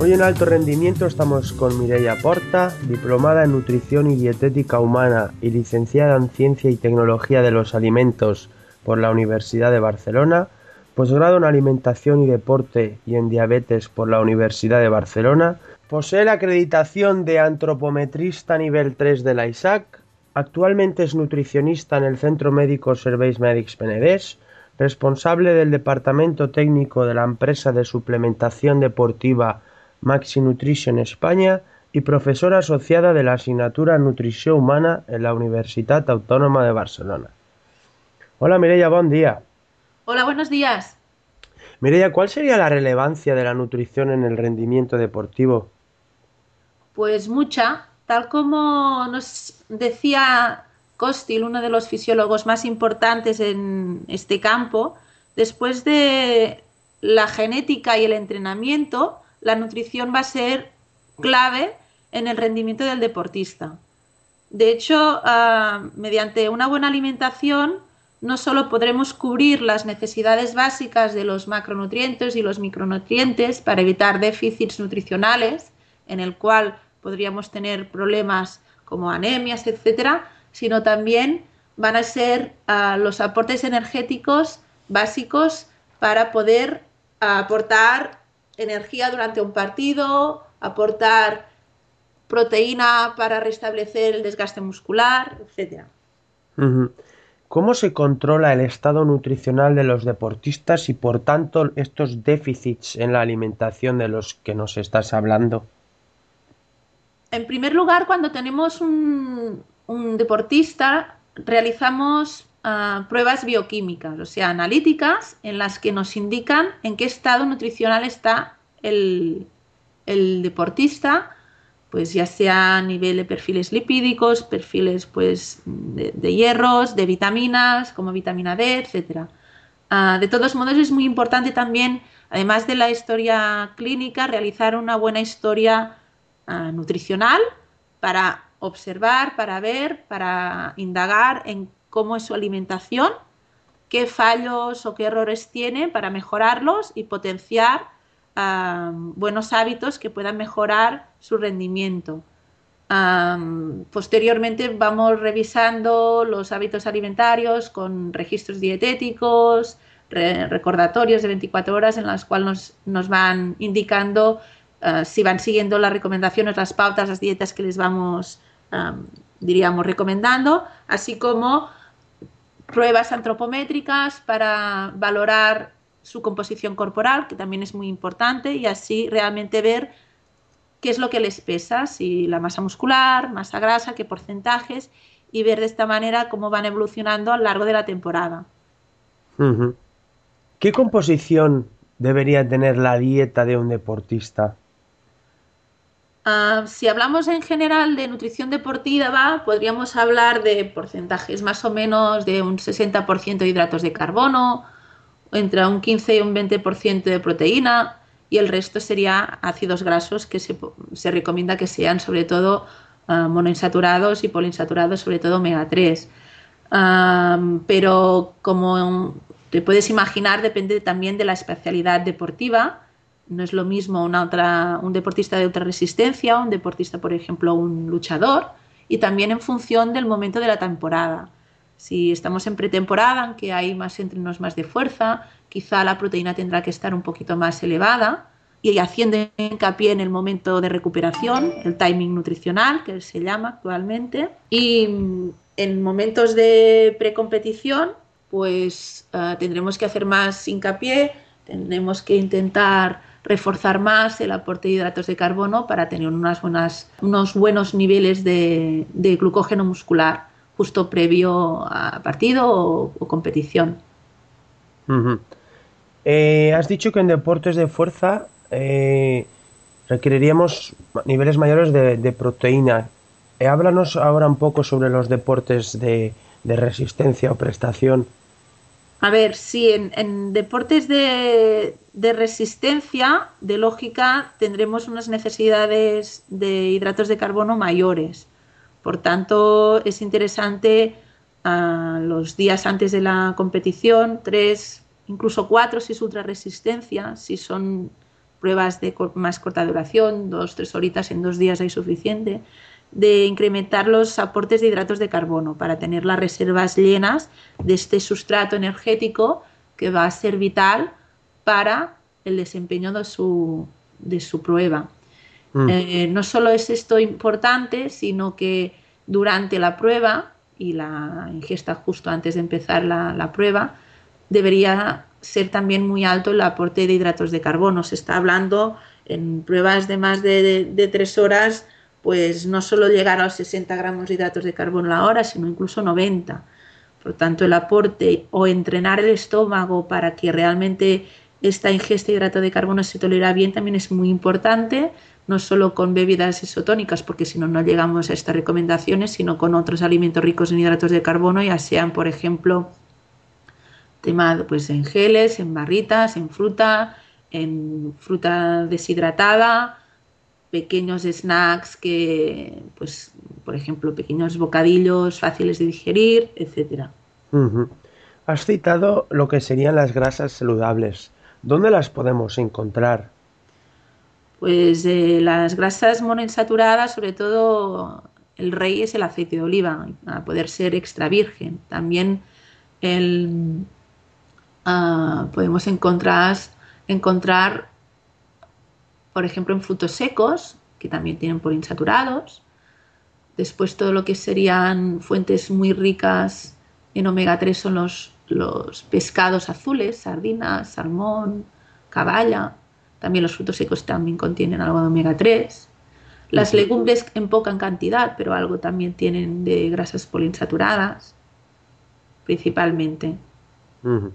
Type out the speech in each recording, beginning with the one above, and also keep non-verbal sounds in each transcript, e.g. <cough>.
Hoy en Alto Rendimiento estamos con Mireia Porta, diplomada en Nutrición y Dietética Humana y licenciada en Ciencia y Tecnología de los Alimentos por la Universidad de Barcelona, posgrado en Alimentación y Deporte y en Diabetes por la Universidad de Barcelona, posee la acreditación de antropometrista nivel 3 de la ISAC, actualmente es nutricionista en el Centro Médico Serveis Mèdics Penedès, responsable del Departamento Técnico de la empresa de suplementación deportiva Maxi Nutrition España y profesora asociada de la asignatura Nutrición Humana en la Universitat Autónoma de Barcelona. Hola Mireia, buen día. Hola, buenos días. Mireia, ¿cuál sería la relevancia de la nutrición en el rendimiento deportivo? Pues mucha, tal como nos decía Costil, uno de los fisiólogos más importantes en este campo, después de la genética y el entrenamiento, la nutrición va a ser clave en el rendimiento del deportista. De hecho, uh, mediante una buena alimentación, no solo podremos cubrir las necesidades básicas de los macronutrientes y los micronutrientes para evitar déficits nutricionales, en el cual podríamos tener problemas como anemias, etcétera, sino también van a ser uh, los aportes energéticos básicos para poder aportar energía durante un partido, aportar proteína para restablecer el desgaste muscular, etc. ¿Cómo se controla el estado nutricional de los deportistas y por tanto estos déficits en la alimentación de los que nos estás hablando? En primer lugar, cuando tenemos un, un deportista, realizamos uh, pruebas bioquímicas, o sea, analíticas, en las que nos indican en qué estado nutricional está el, deportista, pues ya sea a nivel de perfiles lipídicos, perfiles pues de, hierros, de vitaminas, como vitamina D, etc. Uh, de todos modos, es muy importante también, además de la historia clínica, realizar una buena historia uh, nutricional para observar, para ver, para indagar en cómo es su alimentación, qué fallos o qué errores tiene para mejorarlos y potenciar buenos hábitos que puedan mejorar su rendimiento. Posteriormente vamos revisando los hábitos alimentarios con registros dietéticos, re recordatorios de 24 horas en las cuales nos, van indicando uh, si van siguiendo las recomendaciones, las pautas, las dietas que les vamos, diríamos, recomendando, así como pruebas antropométricas para valorar su composición corporal, que también es muy importante, y así realmente ver qué es lo que les pesa, si la masa muscular, masa grasa, qué porcentajes, y ver de esta manera cómo van evolucionando a lo largo de la temporada. ¿Qué composición debería tener la dieta de un deportista? Uh, si hablamos en general de nutrición deportiva, podríamos hablar de porcentajes más o menos de un 60% de hidratos de carbono, entre un 15 y un 20% de proteína y el resto sería ácidos grasos que se, se recomienda que sean sobre todo uh, monoinsaturados y poliinsaturados, sobre todo omega 3. Uh, pero como te puedes imaginar, depende también de la especialidad deportiva. No es lo mismo otra, un deportista de ultra resistencia, un deportista, por ejemplo, un luchador, y también en función del momento de la temporada. Si estamos en pretemporada, aunque hay más entrenos más de fuerza, quizá la proteína tendrá que estar un poquito más elevada y haciendo hincapié en el momento de recuperación, el timing nutricional, que se llama actualmente. Y en momentos de precompetición, pues uh, tendremos que hacer más hincapié, tendremos que intentar reforzar más el aporte de hidratos de carbono para tener unas buenas, unos buenos niveles de glucógeno muscular justo previo a partido o, o competición. Uh -huh. eh, has dicho que en deportes de fuerza eh, requeriríamos niveles mayores de, de proteína. Eh, háblanos ahora un poco sobre los deportes de, de resistencia o prestación. A ver, sí, en, en deportes de, de, resistencia, de lógica, tendremos unas necesidades de hidratos de carbono mayores. Por tanto, es interesante a los días antes de la competición, tres, incluso cuatro si es ultra resistencia, si son pruebas de más corta duración, dos, tres horitas en dos días hay suficiente, de incrementar los aportes de hidratos de carbono para tener las reservas llenas de este sustrato energético que va a ser vital para el desempeño de su, de su prueba. Mm. Eh, no solo es esto importante, sino que durante la prueba y la ingesta justo antes de empezar la, la prueba, debería ser también muy alto el aporte de hidratos de carbono. Se está hablando en pruebas de más de, de, tres horas pues no solo llegar a los 60 gramos de hidratos de carbono a la hora, sino incluso 90. Por tanto, el aporte o entrenar el estómago para que realmente esta ingesta de hidrato de carbono se tolera bien también es muy importante, no solo con bebidas isotónicas, porque si no, no llegamos a estas recomendaciones, sino con otros alimentos ricos en hidratos de carbono, ya sean, por ejemplo, tema pues, en geles, en barritas, en fruta, en fruta deshidratada, pequeños snacks que, pues, por ejemplo, pequeños bocadillos fáciles de digerir, etcétera. Has citado lo que serían las grasas saludables. ¿Dónde las podemos encontrar? Pues eh, las grasas monoinsaturadas, sobre todo el rey es el aceite de oliva, a poder ser extra virgen. También el, uh, podemos encontrar, encontrar por ejemplo, en frutos secos, que también tienen poliinsaturados. Después todo lo que serían fuentes muy ricas en omega 3 son los, los pescados azules, sardinas, salmón, caballa. También los frutos secos también contienen algo de omega 3. Las legumbres en poca cantidad, pero algo también tienen de grasas poliinsaturadas, principalmente. Uh -huh.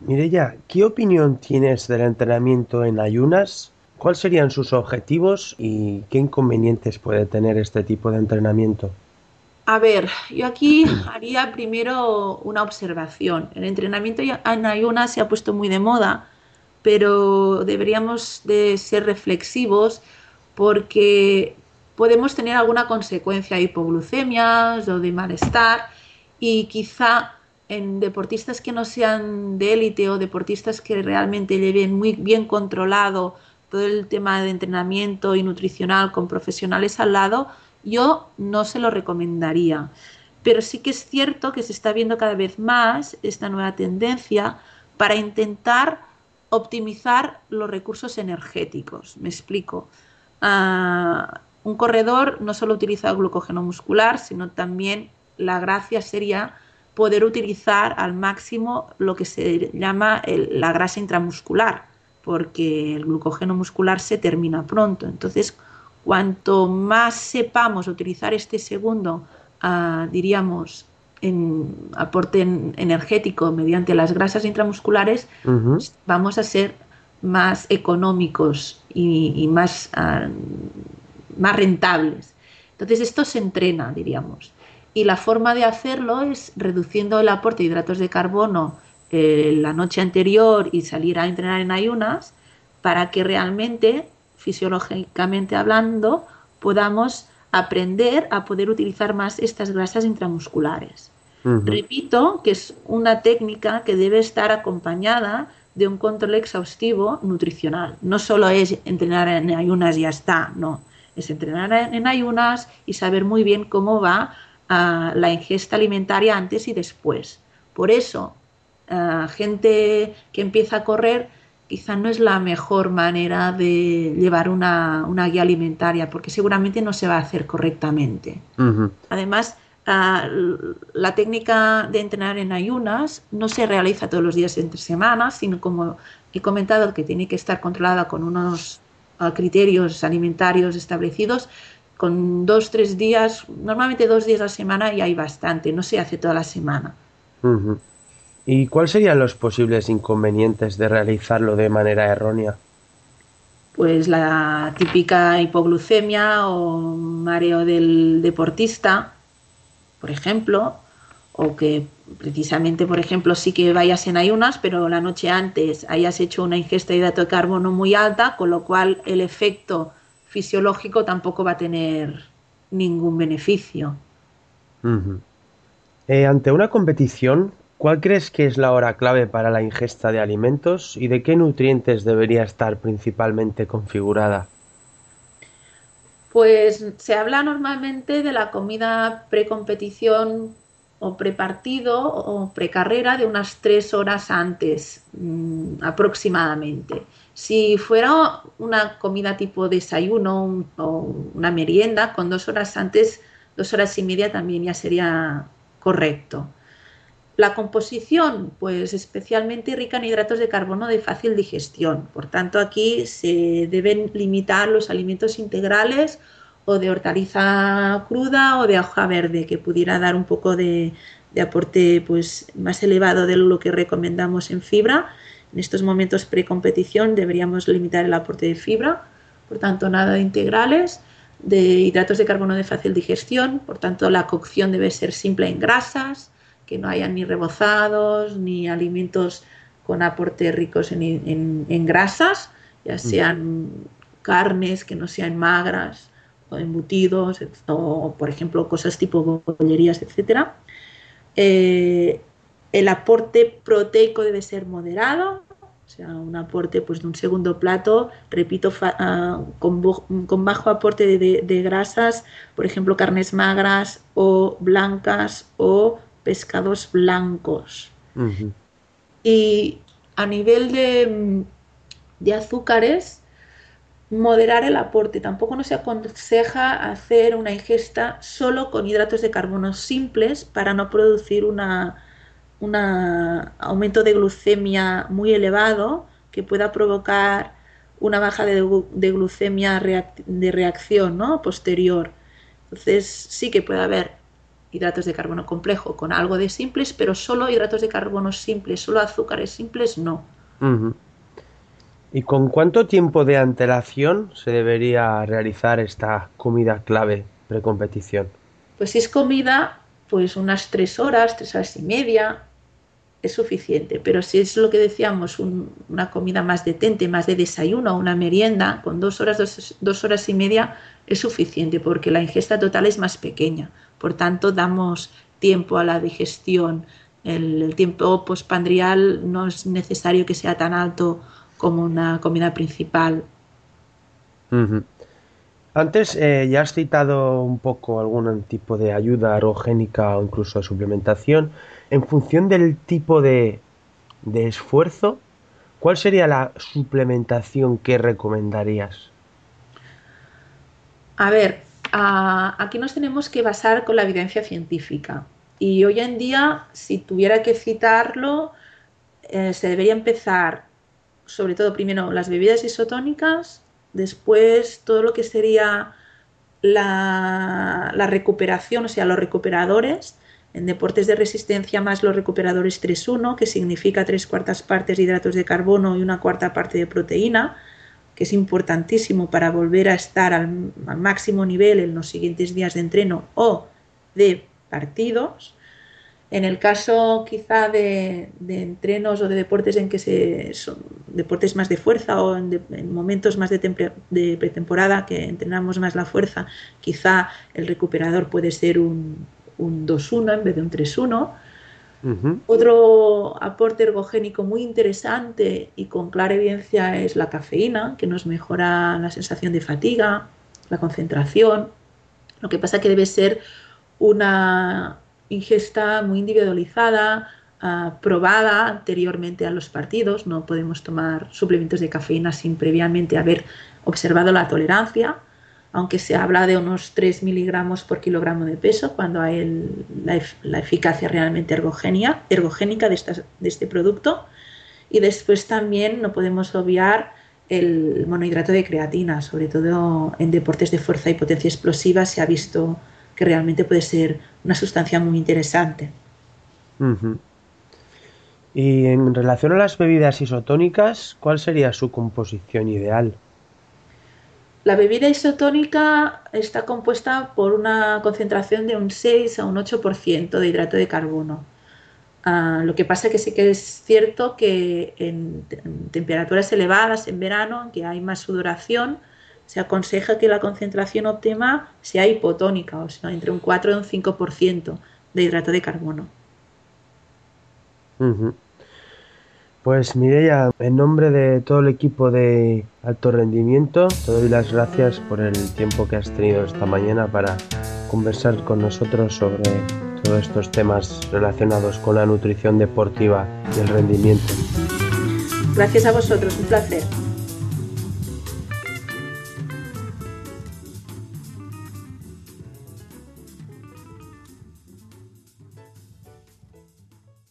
Mireya, ¿qué opinión tienes del entrenamiento en ayunas? ¿Cuáles serían sus objetivos y qué inconvenientes puede tener este tipo de entrenamiento? A ver, yo aquí <clears throat> haría primero una observación. El entrenamiento en ayunas se ha puesto muy de moda, pero deberíamos de ser reflexivos porque podemos tener alguna consecuencia de hipoglucemias o de malestar y quizá en deportistas que no sean de élite o deportistas que realmente lleven muy bien controlado todo el tema de entrenamiento y nutricional con profesionales al lado, yo no se lo recomendaría. Pero sí que es cierto que se está viendo cada vez más esta nueva tendencia para intentar optimizar los recursos energéticos. Me explico. Uh, un corredor no solo utiliza glucógeno muscular, sino también la gracia sería poder utilizar al máximo lo que se llama el, la grasa intramuscular, porque el glucógeno muscular se termina pronto. Entonces, cuanto más sepamos utilizar este segundo, uh, diríamos, en aporte en, energético mediante las grasas intramusculares, uh -huh. vamos a ser más económicos y, y más, uh, más rentables. Entonces, esto se entrena, diríamos. Y la forma de hacerlo es reduciendo el aporte de hidratos de carbono eh, la noche anterior y salir a entrenar en ayunas para que realmente, fisiológicamente hablando, podamos aprender a poder utilizar más estas grasas intramusculares. Uh -huh. Repito que es una técnica que debe estar acompañada de un control exhaustivo nutricional. No solo es entrenar en ayunas y ya está, no. Es entrenar en ayunas y saber muy bien cómo va uh, la ingesta alimentaria antes y después. Por eso, uh, gente que empieza a correr quizá no es la mejor manera de llevar una, una, guía alimentaria porque seguramente no se va a hacer correctamente. Uh -huh. Además, uh, la técnica de entrenar en ayunas no se realiza todos los días entre semanas, sino como he comentado que tiene que estar controlada con unos uh, criterios alimentarios establecidos con dos, tres días, normalmente dos días a la semana y hay bastante, no se hace toda la semana. Uh -huh. ¿Y cuáles serían los posibles inconvenientes de realizarlo de manera errónea? pues la típica hipoglucemia o mareo del deportista, por ejemplo, o que precisamente, por ejemplo, sí que vayas en ayunas, pero la noche antes hayas hecho una ingesta de hidrato de carbono muy alta, con lo cual el efecto fisiológico tampoco va a tener ningún beneficio. Eh, ante una competición, ¿cuál crees que es la hora clave para la ingesta de alimentos y de qué nutrientes debería estar principalmente configurada? Pues se habla normalmente de la comida precompetición o prepartido o precarrera de unas tres horas antes mm, aproximadamente. Si fuera una comida tipo desayuno o una merienda, con dos horas antes, dos horas y media también ya sería correcto. La composición, pues especialmente rica en hidratos de carbono de fácil digestión. Por tanto, aquí se deben limitar los alimentos integrales o de hortaliza cruda o de hoja verde, que pudiera dar un poco de, aporte pues, más elevado de lo que recomendamos en fibra. En estos momentos pre-competición deberíamos limitar el aporte de fibra, por tanto nada de integrales, de hidratos de carbono de fácil digestión, por tanto la cocción debe ser simple en grasas, que no haya ni rebozados ni alimentos con aportes ricos en grasas, ya sean carnes que no sean magras, embutidos o, por ejemplo, cosas tipo bollerías, etcétera. Eh, el aporte proteico debe ser moderado, o sea, un aporte pues, de un segundo plato, repito, ah, con, bajo aporte de, grasas, por ejemplo, carnes magras o blancas o pescados blancos. Y a nivel de, de azúcares, moderar el aporte. Tampoco no se aconseja hacer una ingesta solo con hidratos de carbono simples para no producir un aumento de glucemia muy elevado que pueda provocar una baja de, glucemia de reacción ¿no? posterior. Entonces sí que puede haber hidratos de carbono complejo con algo de simples, pero solo hidratos de carbono simples, solo azúcares simples no. ¿Y con cuánto tiempo de antelación se debería realizar esta comida clave precompetición? Pues si es comida, pues unas tres horas, tres horas y media es suficiente. Pero si es lo que decíamos, una comida más detente, más de desayuno, una merienda, con dos horas, dos, horas y media es suficiente porque la ingesta total es más pequeña. Por tanto, damos tiempo a la digestión. El, el tiempo postpandrial no es necesario que sea tan alto como una comida principal. Antes eh, ya has citado un poco algún tipo de ayuda erogénica o incluso de suplementación. En función del tipo de, esfuerzo, ¿cuál sería la suplementación que recomendarías? A ver, aquí nos tenemos que basar con la evidencia científica. Y hoy en día, si tuviera que citarlo, eh, se debería empezar sobre todo primero las bebidas isotónicas, después todo lo que sería la, recuperación, o sea, los recuperadores, en deportes de resistencia más los recuperadores 3-1, que significa tres cuartas partes de hidratos de carbono y una cuarta parte de proteína, que es importantísimo para volver a estar al, máximo nivel en los siguientes días de entreno o de partidos. En el caso quizá de, entrenos o de deportes en que se son deportes más de fuerza o en, momentos más de, pretemporada que entrenamos más la fuerza, quizá el recuperador puede ser un, 2-1 en vez de un 3-1. Otro aporte ergogénico muy interesante y con clara evidencia es la cafeína, que nos mejora la sensación de fatiga, la concentración. Lo que pasa que debe ser una, ingesta muy individualizada, ah, probada anteriormente a los partidos. No podemos tomar suplementos de cafeína sin previamente haber observado la tolerancia, aunque se habla de unos 3 miligramos por kilogramo de peso cuando hay la, eficacia realmente ergogénica de, de este producto. Y después también no podemos obviar el monohidrato de creatina, sobre todo en deportes de fuerza y potencia explosiva se ha visto que realmente puede ser una sustancia muy interesante. Y en relación a las bebidas isotónicas, ¿cuál sería su composición ideal? La bebida isotónica está compuesta por una concentración de un 6 a un 8% de hidrato de carbono. Ah, lo que pasa es que sí que es cierto que en, temperaturas elevadas, en verano, que hay más sudoración, se aconseja que la concentración óptima sea hipotónica, o sea, entre un 4 y un 5% de hidrato de carbono. Pues Mireia, en nombre de todo el equipo de alto rendimiento, te doy las gracias por el tiempo que has tenido esta mañana para conversar con nosotros sobre todos estos temas relacionados con la nutrición deportiva y el rendimiento. Gracias a vosotros, un placer.